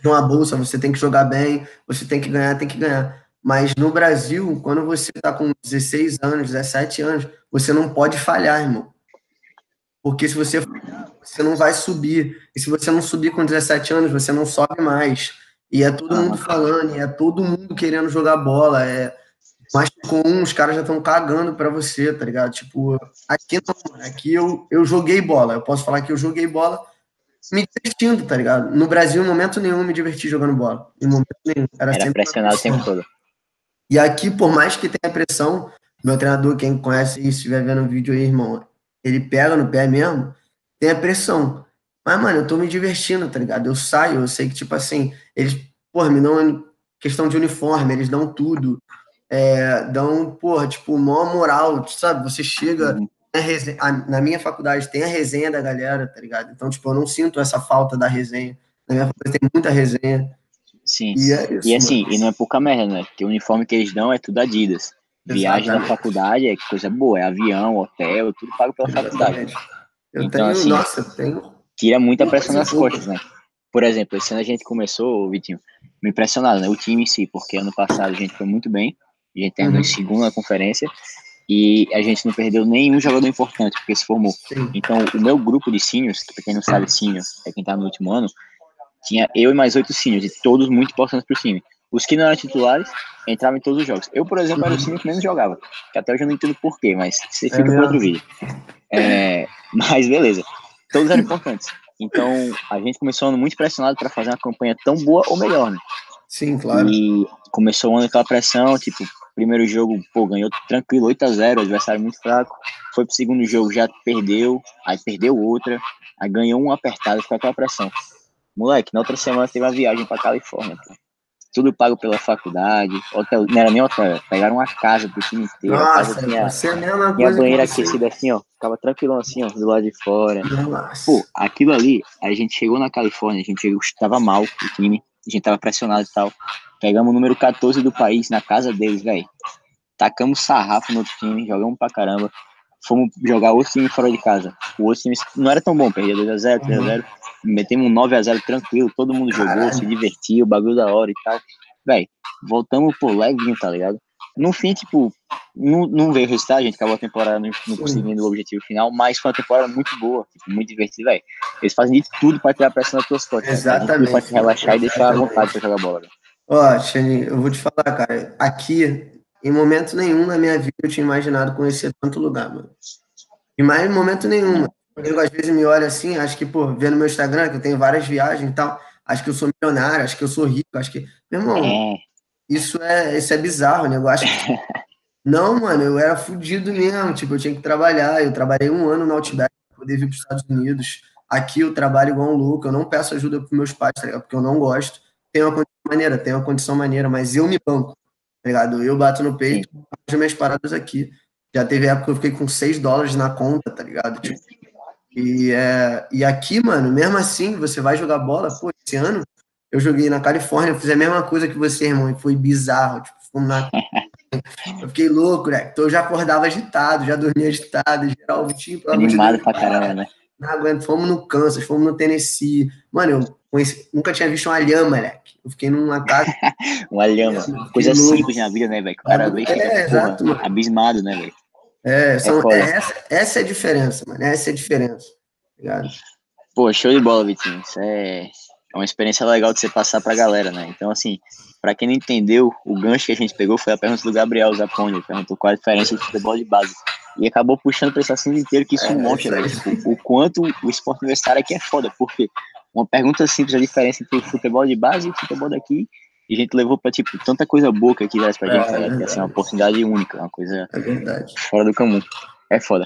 de uma bolsa, você tem que jogar bem, você tem que ganhar, tem que ganhar. Mas no Brasil, quando você tá com 16 anos, 17 anos, você não pode falhar, irmão. Porque se você falhar, você não vai subir. E se você não subir com 17 anos, você não sobe mais. E é todo mundo falando, e é todo mundo querendo jogar bola. É, mas com um, os caras já estão cagando para você, tá ligado? Tipo, aqui não, aqui eu, eu joguei bola. Eu posso falar que eu joguei bola me divertindo, tá ligado? No Brasil, em momento nenhum, me diverti jogando bola. Em momento nenhum. Era, Era pressionado o tempo todo. E aqui, por mais que tenha pressão, meu treinador, quem conhece e estiver vendo o vídeo aí, irmão, ele pega no pé mesmo, tem a pressão. Mas, mano, eu tô me divertindo, tá ligado? Eu saio, eu sei que, tipo assim, eles, porra, me dão questão de uniforme, eles dão tudo é, dão, porra, tipo, maior moral, sabe? Você chega. Resenha, na minha faculdade tem a resenha da galera, tá ligado? Então, tipo, eu não sinto essa falta da resenha. Na minha faculdade tem muita resenha. Sim. E, é isso, e assim, mano. e não é pouca merda, né? Porque o uniforme que eles dão é tudo Adidas. Viagem Exatamente. na faculdade é coisa boa, é avião, hotel, tudo pago pela faculdade. Eu então, tenho, assim, nossa, eu tenho. Tira muita pressão nas costas, né? Por exemplo, esse ano a gente começou, Vitinho, me impressionado, né? O time em si, porque ano passado a gente foi muito bem. A gente terminou uhum. em segunda conferência e a gente não perdeu nenhum jogador importante, porque se formou. Sim. Então, o meu grupo de seniors, que pra quem não sabe, seniors é quem tá no último ano, tinha eu e mais oito seniors, e todos muito importantes pro time. Os que não eram titulares entravam em todos os jogos. Eu, por exemplo, era o senior que menos jogava, que até hoje eu não entendo porquê, mas você fica é outro vídeo. É, mas beleza, todos eram importantes. Então, a gente começou ano muito pressionado para fazer uma campanha tão boa ou melhor, né? Sim, claro. E começou o ano com a pressão, tipo, Primeiro jogo, pô, ganhou tranquilo, 8 a 0 adversário muito fraco. Foi pro segundo jogo, já perdeu, aí perdeu outra, aí ganhou um apertado, ficou aquela pressão. Moleque, na outra semana teve uma viagem pra Califórnia, pô. Tudo pago pela faculdade, hotel, não era nem hotel, pegaram uma casa pro time inteiro. Nossa, a casa tinha, é tinha banheira aquecida assim, ó. Ficava tranquilão assim, ó, do lado de fora. Nossa. Pô, aquilo ali, a gente chegou na Califórnia, a gente chegou, tava mal o time, a gente tava pressionado e tal. Pegamos o número 14 do país na casa deles, velho. Tacamos sarrafo no outro time, jogamos pra caramba. Fomos jogar outro time fora de casa. O outro time não era tão bom, perdia 2x0, 3x0. Uhum. Metemos um 9x0 tranquilo, todo mundo Caralho. jogou, se divertiu, bagulho da hora e tal. Velho, voltamos, pô, levinho, tá ligado? No fim, tipo, não, não veio o resultado, a gente acabou a temporada não, não conseguindo o objetivo final, mas foi uma temporada muito boa, tipo, muito divertida, velho. Eles fazem de tudo pra tirar a pressão nas tuas costas. Exatamente. Pra te relaxar e deixar à vontade pra jogar bola. Ó, Xani, eu vou te falar, cara, aqui, em momento nenhum na minha vida eu tinha imaginado conhecer tanto lugar, mano. E mais em momento nenhum. Eu, às vezes me olha assim, acho que, pô, vendo meu Instagram, que eu tenho várias viagens e tal, acho que eu sou milionário, acho que eu sou rico, acho que. Meu irmão, é. Isso é, isso é bizarro, né? Eu acho que. Não, mano, eu era fudido mesmo. Tipo, eu tinha que trabalhar. Eu trabalhei um ano no Outback para poder vir para os Estados Unidos. Aqui eu trabalho igual um louco. Eu não peço ajuda para meus pais, tá ligado? Porque eu não gosto tem uma condição maneira, tem uma condição maneira, mas eu me banco, tá ligado? Eu bato no peito, faço minhas paradas aqui. Já teve época que eu fiquei com 6 dólares na conta, tá ligado? Tipo, e, é, e aqui, mano, mesmo assim, você vai jogar bola, pô, esse ano eu joguei na Califórnia, fiz a mesma coisa que você, irmão, e foi bizarro, tipo, na... Eu fiquei louco, né? Então eu já acordava agitado, já dormia agitado, geral, tinha... Animado pra caramba, né? Não aguento, fomos no Kansas, fomos no Tennessee. Mano, eu conheci, nunca tinha visto uma lhama, moleque. Eu fiquei numa casa. uma lhama. Coisa simples na vida, né, velho? O cara vê é, exato, porra, abismado, né, velho? É, são, é, é essa, essa é a diferença, mano. Essa é a diferença. Ligado? Pô, show de bola, Vitinho. Isso é, é uma experiência legal de você passar pra galera, né? Então, assim, pra quem não entendeu, o gancho que a gente pegou foi a pergunta do Gabriel Zaponi. Ele perguntou qual a diferença de futebol de base. E acabou puxando para esse assunto inteiro que isso é, mostra, né? Tipo, o quanto o esporte universitário aqui é foda, porque uma pergunta simples, a diferença entre o futebol de base e o futebol daqui, e a gente levou para tipo, tanta coisa boa que aqui traz pra gente, é, né? é, assim, uma oportunidade única, uma coisa é fora do comum. É foda.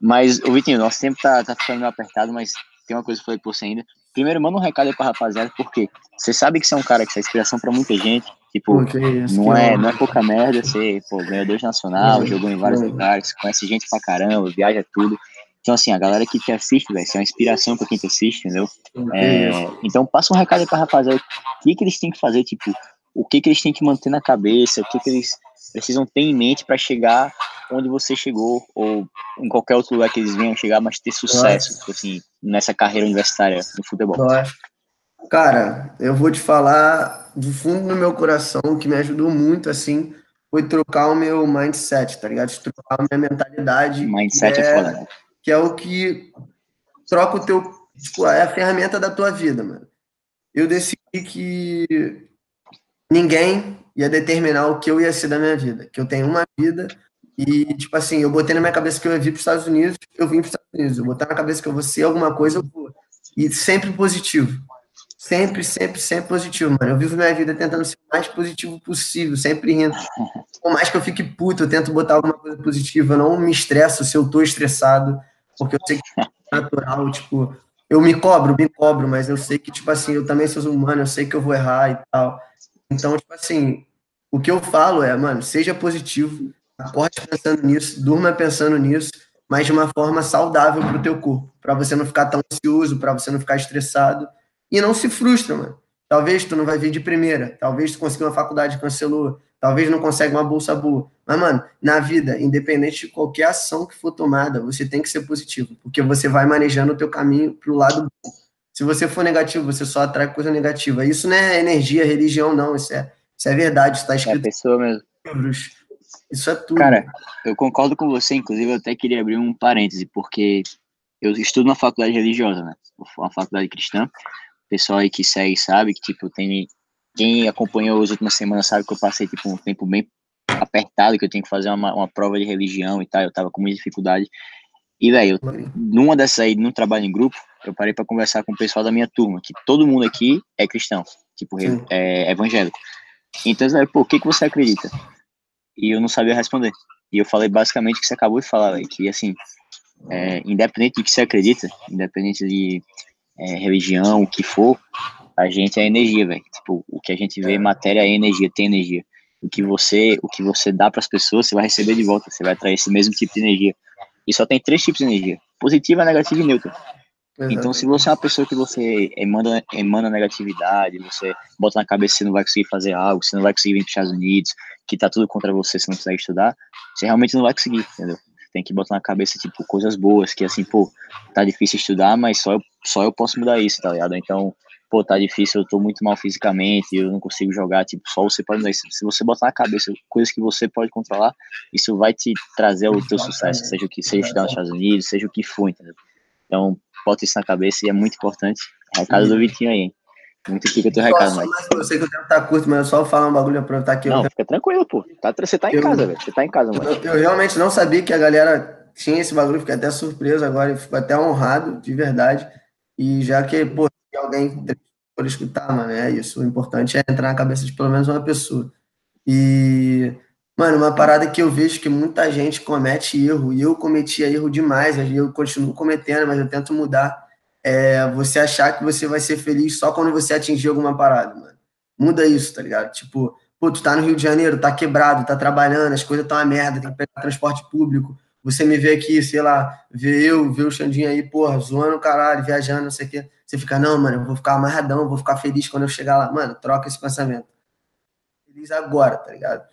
Mas, o Vitinho, nosso tempo tá, tá ficando meio apertado, mas tem uma coisa que eu falei pra você ainda. Primeiro, manda um recado aí pra rapaziada, porque você sabe que você é um cara que é inspiração pra muita gente. Tipo, não, é, não é pouca merda ser pô, ganhador de nacional, uhum. jogou em vários uhum. lugares, conhece gente pra caramba, viaja tudo. Então, assim, a galera que te assiste, velho, você é uma inspiração pra quem te assiste, entendeu? É, então, passa um recado aí pra rapaziada. O que, que eles têm que fazer, tipo, o que, que eles têm que manter na cabeça, o que, que eles precisam ter em mente para chegar onde você chegou, ou em qualquer outro lugar que eles venham chegar, mas ter sucesso, tipo assim, nessa carreira universitária no futebol? Cara, eu vou te falar do fundo do meu coração, que me ajudou muito, assim, foi trocar o meu mindset, tá ligado? Trocar a minha mentalidade. Mindset é, é foda, né? Que é o que troca o teu. Tipo, é a ferramenta da tua vida, mano. Eu decidi que ninguém ia determinar o que eu ia ser da minha vida. Que eu tenho uma vida e, tipo assim, eu botei na minha cabeça que eu ia vir para os Estados Unidos, eu vim para os Estados Unidos. Eu botei na cabeça que eu vou ser alguma coisa, eu vou. E sempre positivo. Sempre, sempre, sempre positivo, mano. Eu vivo minha vida tentando ser o mais positivo possível, sempre rindo. Por mais que eu fique puto, eu tento botar alguma coisa positiva. Eu não me estresso se eu tô estressado, porque eu sei que é natural, tipo, eu me cobro, me cobro, mas eu sei que, tipo assim, eu também sou humano, eu sei que eu vou errar e tal. Então, tipo assim, o que eu falo é, mano, seja positivo, acorde pensando nisso, durma pensando nisso, mas de uma forma saudável pro teu corpo, para você não ficar tão ansioso, para você não ficar estressado e não se frustra, mano. Talvez tu não vai vir de primeira, talvez tu consiga uma faculdade cancelou, talvez não consiga uma bolsa boa. Mas, mano, na vida, independente de qualquer ação que for tomada, você tem que ser positivo, porque você vai manejando o teu caminho pro lado bom. Se você for negativo, você só atrai coisa negativa. Isso não é energia, religião, não. Isso é, isso é verdade, está escrito. É pessoa mesmo. Livros. Isso é tudo. Cara, eu concordo com você, inclusive eu até queria abrir um parêntese, porque eu estudo na faculdade religiosa, né? Uma faculdade cristã, pessoal aí que segue sabe que, tipo, tem. Quem acompanhou as últimas semanas sabe que eu passei, tipo, um tempo bem apertado, que eu tenho que fazer uma, uma prova de religião e tal, eu tava com muita dificuldade. E, velho, numa dessas aí, num trabalho em grupo, eu parei para conversar com o pessoal da minha turma, que todo mundo aqui é cristão, tipo, é, evangélico. Então, velho, pô, o que, que você acredita? E eu não sabia responder. E eu falei basicamente o que você acabou de falar, que, assim, é, independente do que você acredita, independente de é, religião, o que for, a gente é energia, velho. Tipo, o que a gente vê, matéria é energia, tem energia. O que você, o que você dá para as pessoas, você vai receber de volta, você vai atrair esse mesmo tipo de energia. E só tem três tipos de energia: positiva, negativa e neutra. Então, se você é uma pessoa que você emana, emana negatividade, você bota na cabeça que você não vai conseguir fazer algo, você não vai conseguir vir para os Estados Unidos, que tá tudo contra você, você não consegue estudar, você realmente não vai conseguir, entendeu? tem que botar na cabeça, tipo, coisas boas, que assim, pô, tá difícil estudar, mas só eu, só eu posso mudar isso, tá ligado? Então, pô, tá difícil, eu tô muito mal fisicamente, eu não consigo jogar, tipo, só você pode mudar isso. Se você botar na cabeça coisas que você pode controlar, isso vai te trazer o teu sucesso, seja o que seja estudar nos Estados Unidos, seja o que for, entendeu? Então, bota isso na cabeça e é muito importante. Recado do Vitinho aí, hein? Muito aqui que eu tenho recado, mas. Eu sei que o tempo tá curto, mas eu só falar um bagulho pra estar aqui. Não, fica tranquilo, pô. Tá, você tá em eu, casa, velho. Você tá em casa, mano. Eu, eu, realmente não sabia que a galera tinha esse bagulho, fiquei até surpreso agora e fico até honrado, de verdade. E já que, pô, se alguém por escutar, mano, é isso. O importante é entrar na cabeça de pelo menos uma pessoa. E, mano, uma parada que eu vejo que muita gente comete erro, e eu cometia erro demais, eu continuo cometendo, mas eu tento mudar é você achar que você vai ser feliz só quando você atingir alguma parada, mano. Muda isso, tá ligado? Tipo, pô, tu tá no Rio de Janeiro, tá quebrado, tá trabalhando, as coisas estão uma merda, tem que pegar transporte público. Você me vê aqui, sei lá, vê eu, vê o Xandinho aí, porra, zoando o caralho, viajando, não sei o quê. Você fica, não, mano, eu vou ficar amarradão, vou ficar feliz quando eu chegar lá. Mano, troca esse pensamento. Feliz agora, tá ligado?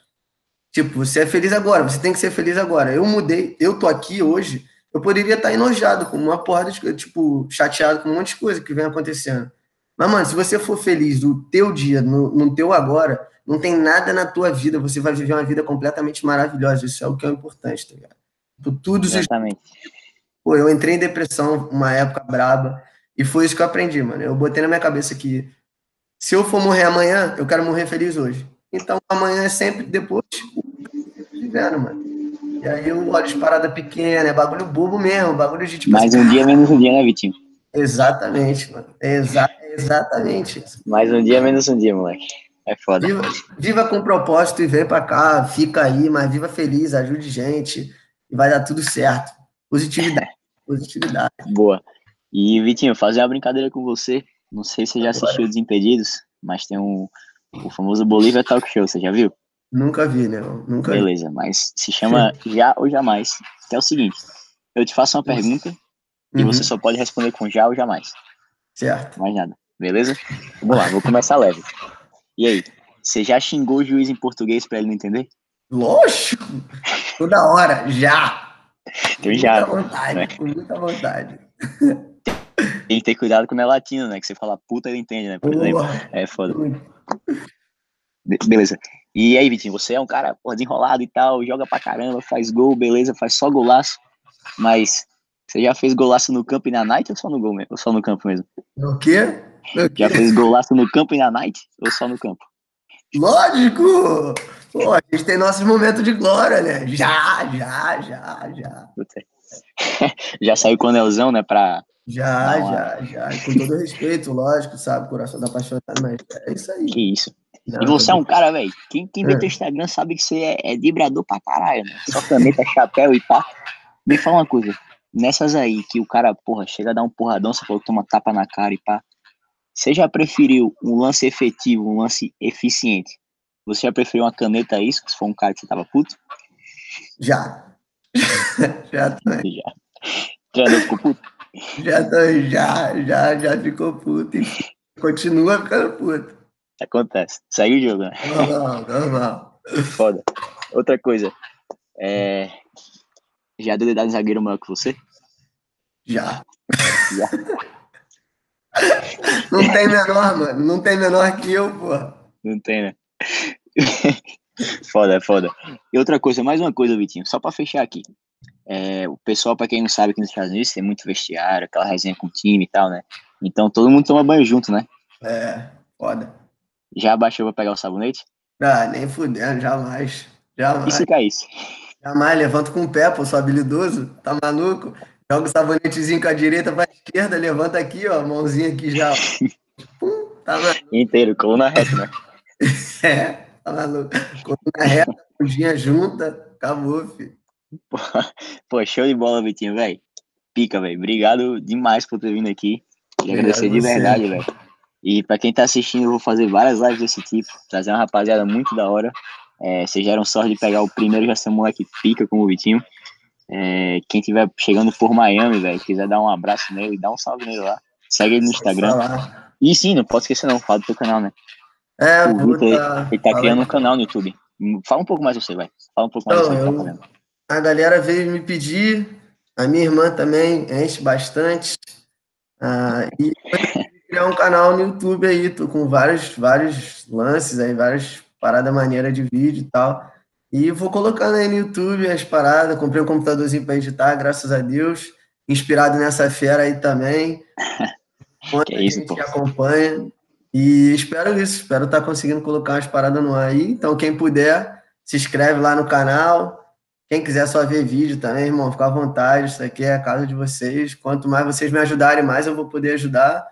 Tipo, você é feliz agora, você tem que ser feliz agora. Eu mudei, eu tô aqui hoje eu poderia estar enojado com uma porrada de tipo, chateado com um monte de coisa que vem acontecendo. Mas, mano, se você for feliz no teu dia, no, no teu agora, não tem nada na tua vida, você vai viver uma vida completamente maravilhosa. Isso é o que é importante, tá ligado? Tipo, tudo Exatamente. Pô, eu entrei em depressão uma época braba, e foi isso que eu aprendi, mano. Eu botei na minha cabeça que se eu for morrer amanhã, eu quero morrer feliz hoje. Então amanhã é sempre depois vivendo, mano. E aí eu olho de parada pequena, é bagulho bobo mesmo, bagulho de tipo. Mais assim, um dia, menos um dia, né, Vitinho? Exatamente, mano. Exa exatamente. Mais um dia, menos um dia, moleque. É foda. Viva, viva com propósito e vem pra cá, fica aí, mas viva feliz, ajude gente e vai dar tudo certo. Positividade. Positividade. Boa. E, Vitinho, fazer uma brincadeira com você. Não sei se você já assistiu Desimpedidos, mas tem um, o famoso Bolívia Talk Show, você já viu? Nunca vi, né? Nunca Beleza, vi. mas se chama Já ou Jamais. Que é o seguinte: eu te faço uma pergunta uhum. e você só pode responder com já ou jamais. Certo. Mais nada. Beleza? Vamos lá, vou começar leve. E aí, você já xingou o juiz em português para ele não entender? Lógico! Toda hora, já! Então já. Com muita vontade, né? com muita vontade. Tem que ter cuidado quando é latino, né? Que você fala puta, ele entende, né? Por exemplo. É foda. beleza. E aí, Vitinho, você é um cara porra, desenrolado e tal, joga pra caramba, faz gol, beleza, faz só golaço. Mas você já fez golaço no campo e na night ou só no gol mesmo? Ou só no campo mesmo? O quê? O quê? Já fez golaço no campo e na night ou só no campo? Lógico! Pô, a gente tem nossos momentos de glória, né? Já, já, já, já. Já saiu com o anelzão, né? Pra. Já, já, já. Com todo respeito, lógico, sabe? Coração da apaixonado, mas é isso aí. Que isso. Não, E você é um cara, velho. Quem, quem vê É. teu Instagram sabe que você é, é vibrador pra caralho, né? Só caneta, chapéu e pá. Me fala uma coisa. Nessas aí que o cara, porra, chega a dar um porradão, você falou que toma tapa na cara e pá. Você já preferiu um lance efetivo, um lance eficiente? Você já preferiu uma caneta a isso, se for um cara que você tava puto? Já. já também. Já. Já ficou puto? Já, tô, já, já, já ficou puto e continua ficando puto. Acontece. Segue o jogo, né? Normal, normal. Foda. Outra coisa. É... Já deu dedado em zagueiro maior que você? Já. Já. Não tem menor, mano. Não tem menor que eu, pô. Não tem, né? foda, foda. E outra coisa, mais uma coisa, Vitinho, só pra fechar aqui. É, o pessoal, pra quem não sabe, aqui nos Estados Unidos tem muito vestiário, aquela resenha com o time e tal, né? Então todo mundo toma banho junto, né? É, foda. Já abaixou pra pegar o sabonete? Ah, nem fudendo, jamais. E Jamais. se caísse? Jamais. Levanto com o pé, pô. Sou habilidoso. Tá maluco? Joga o sabonetezinho com a direita pra esquerda, levanta aqui, ó. Mãozinha aqui já. Pum, tá maluco. Inteiro, coluna reta, né? É, tá maluco. Coluna reta, mãozinha junta. Acabou, filho. Pô, Pô, show de bola, Vitinho, velho. Pica, velho. Obrigado demais por ter vindo aqui. Obrigado agradecer de verdade, velho. E pra quem tá assistindo, eu vou fazer várias lives desse tipo. Trazer uma rapaziada muito da hora. É, vocês deram sorte de pegar o primeiro, já ser moleque pica como o Vitinho. É, quem tiver chegando por Miami, velho, quiser dar um abraço nele, dá um salve nele lá. Segue ele no Instagram. E sim, não pode esquecer não, fala do teu canal, né? É, O. Vitor, ele tá fala criando um canal no YouTube. Fala um pouco mais você, vai. Fala um pouco mais tá eu- fazendo. A galera veio me pedir, a minha irmã também enche bastante. Ah, e criar um canal no YouTube aí, tô com vários, vários lances aí, várias paradas maneiras de vídeo e tal. E vou colocando aí no YouTube as paradas. Comprei um computadorzinho para editar, graças a Deus. Inspirado nessa fera aí também. Que isso, gente pô. que acompanha. E espero isso, espero estar conseguindo colocar umas paradas no ar aí. Então, quem puder, se inscreve lá no canal. Quem quiser só ver vídeo também, irmão, fica à vontade. Isso aqui é a casa de vocês. Quanto mais vocês me ajudarem, mais eu vou poder ajudar.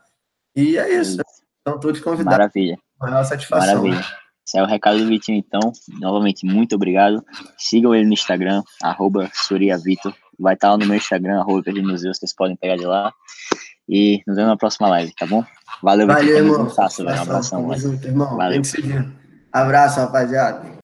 E é isso. Estão todos convidados. Maravilha. Maior satisfação. Maravilha. Esse é o recado do Vitinho, então. Novamente, muito obrigado. Sigam ele no Instagram, arroba SuriaVitor. Vai estar lá no meu Instagram, arroba Museu, vocês podem pegar de lá. E nos vemos na próxima live, tá bom? Valeu, Valeu, Vitinho. irmão. Velho. Um abração, Tamo velho. junto, irmão. Valeu. Abraço, rapaziada.